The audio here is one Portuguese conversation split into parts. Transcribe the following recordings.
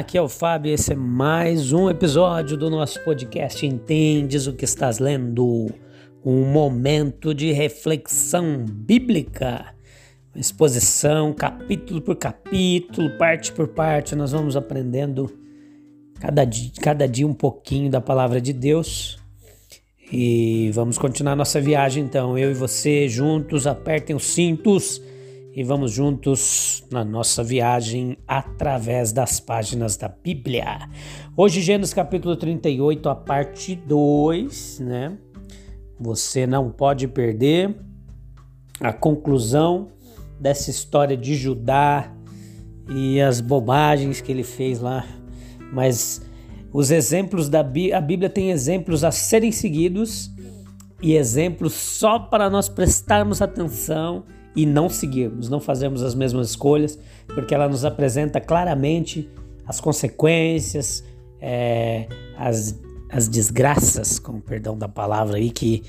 Aqui é o Fábio. Esse é mais um episódio do nosso podcast Entendes o que estás lendo? Um momento de reflexão bíblica, exposição, capítulo por capítulo, parte por parte. Nós vamos aprendendo cada dia, cada dia um pouquinho da palavra de Deus. E vamos continuar nossa viagem então. Eu e você juntos, apertem os cintos e vamos juntos na nossa viagem através das páginas da Bíblia. Hoje, Gênesis capítulo 38, a parte 2, né? Você não pode perder a conclusão dessa história de Judá e as bobagens que ele fez lá. Mas os exemplos da Bíblia, a Bíblia tem exemplos a serem seguidos e exemplos só para nós prestarmos atenção e não seguirmos, não fazermos as mesmas escolhas, porque ela nos apresenta claramente as consequências, é, as, as desgraças, com perdão da palavra aí, que,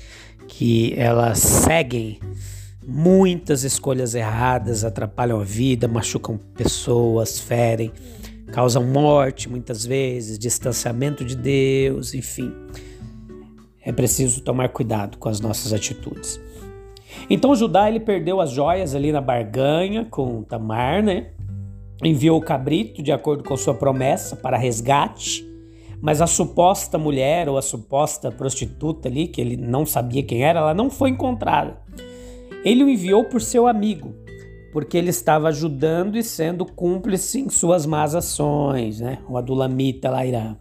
que elas seguem muitas escolhas erradas, atrapalham a vida, machucam pessoas, ferem, causam morte muitas vezes, distanciamento de Deus, enfim. É preciso tomar cuidado com as nossas atitudes. Então Judá ele perdeu as joias ali na barganha com Tamar, né? Enviou o cabrito de acordo com sua promessa para resgate, mas a suposta mulher ou a suposta prostituta ali, que ele não sabia quem era, ela não foi encontrada. Ele o enviou por seu amigo, porque ele estava ajudando e sendo cúmplice em suas más ações, né? O Adulamita Lairá.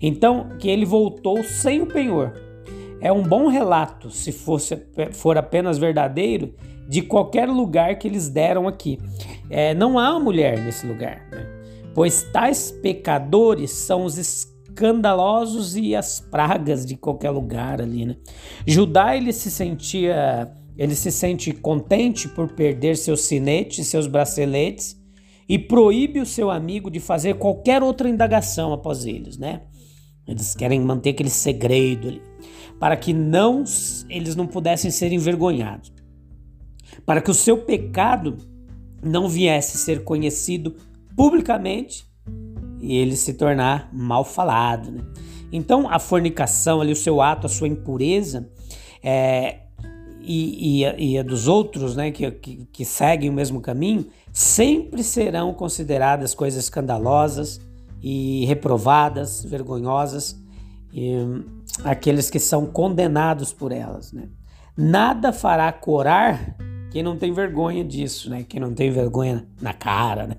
Então, que ele voltou sem o penhor é um bom relato, se fosse, for apenas verdadeiro, de qualquer lugar que eles deram aqui. É, não há mulher nesse lugar, né? pois tais pecadores são os escandalosos e as pragas de qualquer lugar ali. Né? Judá ele se sentia, ele se sente contente por perder seus sinetes, seus braceletes e proíbe o seu amigo de fazer qualquer outra indagação após eles, né? Eles querem manter aquele segredo ali para que não eles não pudessem ser envergonhados, para que o seu pecado não viesse ser conhecido publicamente e ele se tornar mal falado. Né? Então a fornicação ali, o seu ato, a sua impureza é, e, e, e, a dos outros né, que, que, que seguem o mesmo caminho sempre serão consideradas coisas escandalosas e reprovadas, vergonhosas. E, aqueles que são condenados por elas. Né? Nada fará corar quem não tem vergonha disso, né? quem não tem vergonha na cara. Né?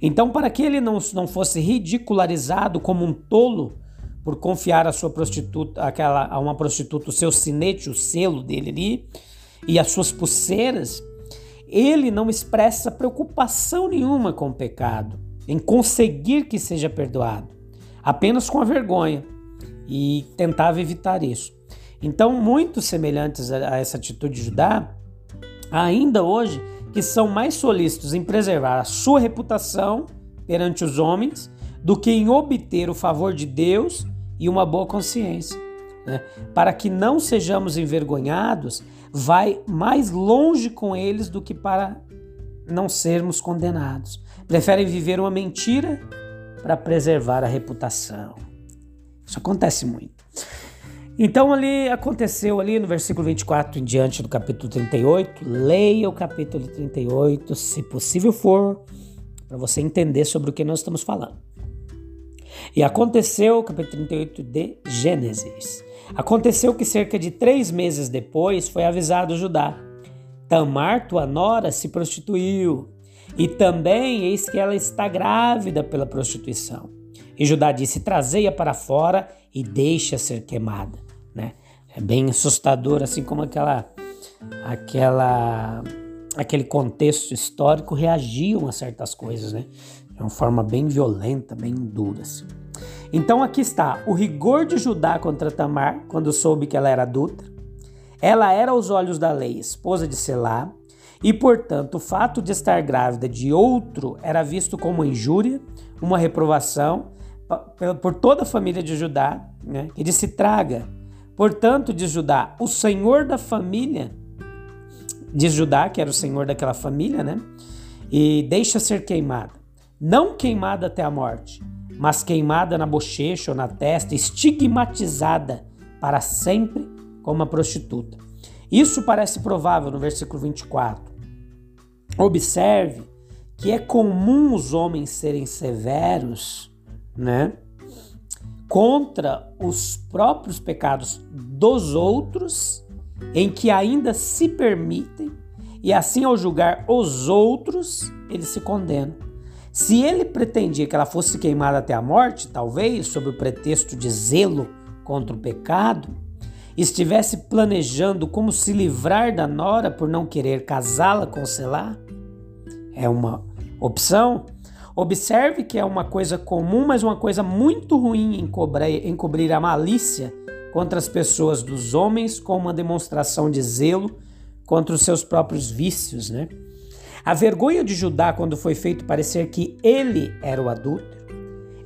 Então, para que ele não, não fosse ridicularizado como um tolo por confiar a sua prostituta, aquela, a uma prostituta o seu sinete, o selo dele ali, e as suas pulseiras, ele não expressa preocupação nenhuma com o pecado, em conseguir que seja perdoado, apenas com a vergonha e tentava evitar isso. Então, muitos semelhantes a essa atitude de Judá, ainda hoje, que são mais solícitos em preservar a sua reputação perante os homens do que em obter o favor de Deus e uma boa consciência. Né? Para que não sejamos envergonhados, vai mais longe com eles do que para não sermos condenados. Preferem viver uma mentira para preservar a reputação. Isso acontece muito. Então ali aconteceu ali no versículo 24 em diante do capítulo 38. Leia o capítulo 38, se possível for, para você entender sobre o que nós estamos falando. E aconteceu, capítulo 38 de Gênesis. Aconteceu que cerca de três meses depois foi avisado Judá: Tamar, tua nora, se prostituiu, e também eis que ela está grávida pela prostituição. E Judá disse: Trazei-a para fora e deixa ser queimada. Né? É bem assustador, assim como aquela, aquela aquele contexto histórico reagiam a certas coisas, né? De uma forma bem violenta, bem dura. Assim. Então aqui está o rigor de Judá contra Tamar, quando soube que ela era adulta. Ela era aos olhos da lei esposa de Selá, e portanto o fato de estar grávida de outro era visto como injúria, uma reprovação por toda a família de Judá, né? que disse traga. Portanto, diz Judá, o senhor da família, diz Judá, que era o senhor daquela família, né? E deixa ser queimada. Não queimada até a morte, mas queimada na bochecha ou na testa, estigmatizada para sempre como uma prostituta. Isso parece provável no versículo 24. Observe que é comum os homens serem severos, né? Contra os próprios pecados dos outros, em que ainda se permitem, e assim ao julgar os outros, ele se condena. Se ele pretendia que ela fosse queimada até a morte, talvez sob o pretexto de zelo contra o pecado, estivesse planejando como se livrar da nora por não querer casá-la com Selá, é uma opção. Observe que é uma coisa comum, mas uma coisa muito ruim encobrir, a malícia contra as pessoas dos homens com uma demonstração de zelo contra os seus próprios vícios, né? A vergonha de Judá quando foi feito parecer que ele era o adúltero.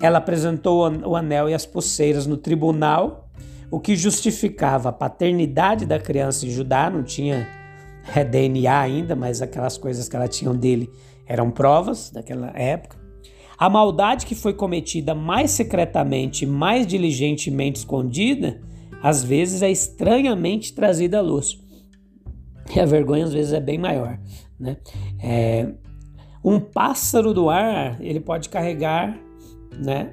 Ela apresentou o anel e as pulseiras no tribunal, o que justificava a paternidade da criança em Judá, não tinha DNA ainda, mas aquelas coisas que ela tinha dele eram provas daquela época. A maldade que foi cometida mais secretamente, mais diligentemente escondida, às vezes é estranhamente trazida à luz. E a vergonha às vezes é bem maior. Né? É, um pássaro do ar ele pode carregar, né,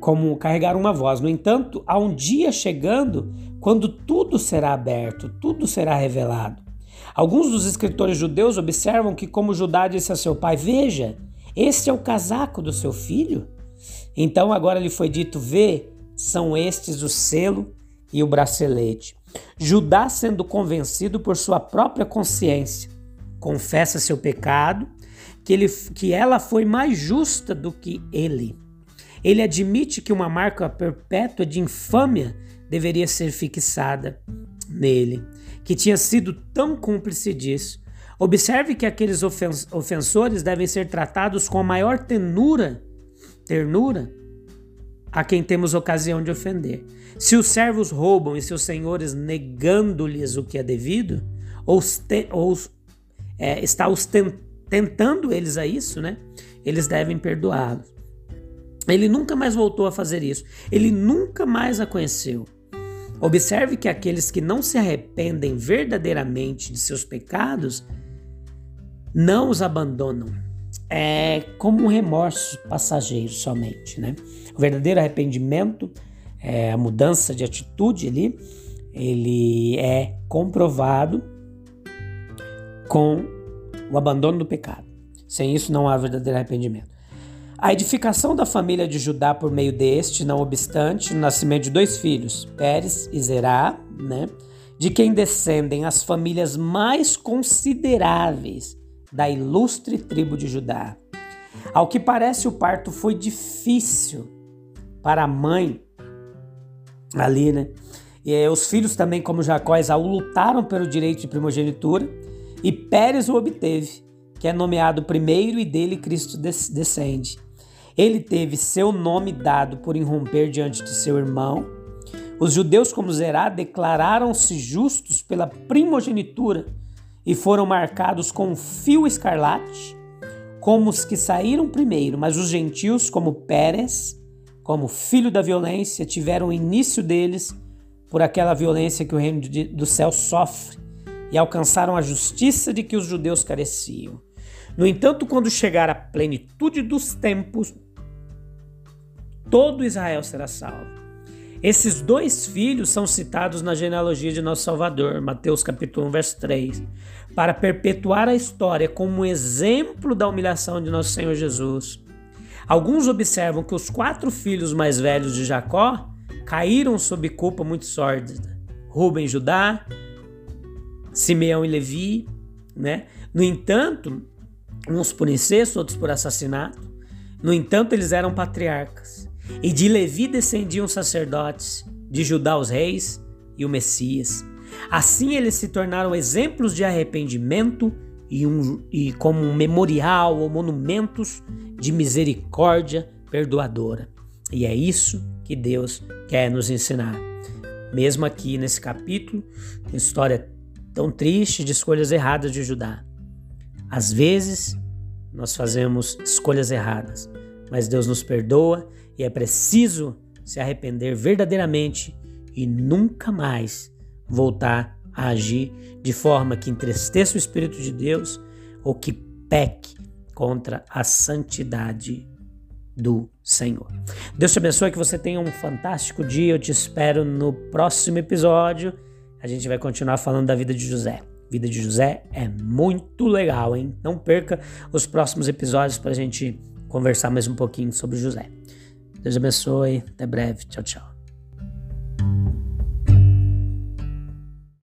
como carregar uma voz. No entanto, há um dia chegando quando tudo será aberto, tudo será revelado. Alguns dos escritores judeus observam que, como Judá disse a seu pai: Veja, este é o casaco do seu filho. Então agora lhe foi dito: Vê, são estes o selo e o bracelete. Judá, sendo convencido por sua própria consciência, confessa seu pecado, que, ele, que ela foi mais justa do que ele. Ele admite que uma marca perpétua de infâmia deveria ser fixada nele, que tinha sido tão cúmplice disso. Observe que aqueles ofensores devem ser tratados com a maior tenura, ternura a quem temos ocasião de ofender. Se os servos roubam e seus senhores negando-lhes o que é devido, ou, ou é, está tentando eles a isso, né? Eles devem perdoá-los. Ele nunca mais voltou a fazer isso. Ele nunca mais a conheceu. Observe que aqueles que não se arrependem verdadeiramente de seus pecados não os abandonam. É como um remorso passageiro somente, né? O verdadeiro arrependimento, é a mudança de atitude ali, ele é comprovado com o abandono do pecado. Sem isso não há verdadeiro arrependimento. A edificação da família de Judá por meio deste, não obstante, o nascimento de dois filhos, Pérez e Zerá, né, de quem descendem as famílias mais consideráveis da ilustre tribo de Judá. Ao que parece, o parto foi difícil para a mãe ali, né? E eh, os filhos também, como Jacó e Esaú, lutaram pelo direito de primogenitura e Pérez o obteve, que é nomeado primeiro e dele Cristo descende. Ele teve seu nome dado por irromper diante de seu irmão. Os judeus, como Zerá, declararam-se justos pela primogenitura e foram marcados com fio escarlate, como os que saíram primeiro, mas os gentios, como Pérez, como filho da violência, tiveram o início deles por aquela violência que o reino do céu sofre e alcançaram a justiça de que os judeus careciam. No entanto, quando chegar a plenitude dos tempos, todo Israel será salvo. Esses dois filhos são citados na genealogia de nosso Salvador, Mateus capítulo 1, verso 3, para perpetuar a história como exemplo da humilhação de nosso Senhor Jesus. Alguns observam que os quatro filhos mais velhos de Jacó caíram sob culpa muito sórdida. Rubem, Judá, Simeão e Levi, né? No entanto, uns por incesto, outros por assassinato. No entanto, eles eram patriarcas. E de Levi descendiam sacerdotes, de Judá os reis e o Messias. Assim eles se tornaram exemplos de arrependimento e, um, e como um memorial ou monumentos de misericórdia perdoadora. E é isso que Deus quer nos ensinar. Mesmo aqui nesse capítulo, uma história tão triste de escolhas erradas de Judá. Às vezes, nós fazemos escolhas erradas, mas Deus nos perdoa e é preciso se arrepender verdadeiramente e nunca mais voltar a agir de forma que entristeça o Espírito de Deus ou que peque contra a santidade do Senhor. Deus te abençoe, que você tenha um fantástico dia. Eu te espero no próximo episódio. A gente vai continuar falando da vida de José. A vida de José é muito legal, hein? Não perca os próximos episódios para a gente conversar mais um pouquinho sobre José. Deus abençoe. Até breve. Tchau, tchau.